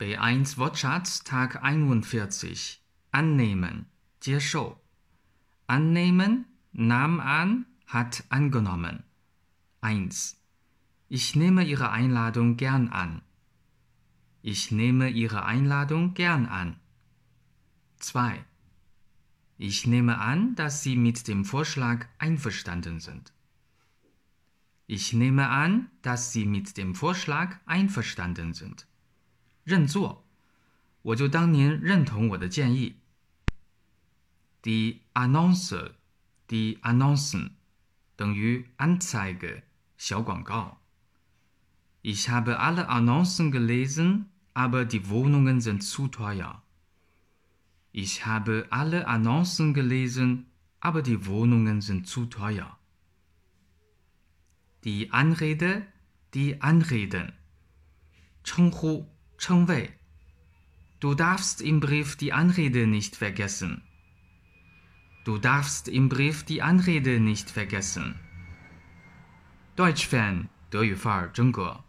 B1 Wortschatz Tag 41 Annehmen, 接受 Annehmen, nahm an, hat angenommen. 1. Ich nehme Ihre Einladung gern an. Ich nehme Ihre Einladung gern an. 2. Ich nehme an, dass Sie mit dem Vorschlag einverstanden sind. Ich nehme an, dass Sie mit dem Vorschlag einverstanden sind. 认做，我就当您认同我的建议。Die Annonce, die Annoncen 等于 Anzeige 小广告。Ich habe alle Annoncen gelesen, aber die Wohnungen sind zu teuer. Ich habe alle Annoncen gelesen, aber die Wohnungen sind zu teuer. Die Anrede, die Anreden. 称呼 称谓。Du darfst im Brief die Anrede nicht vergessen. Du darfst im Brief die Anrede nicht vergessen. Deutsch Fan 德语范儿真格。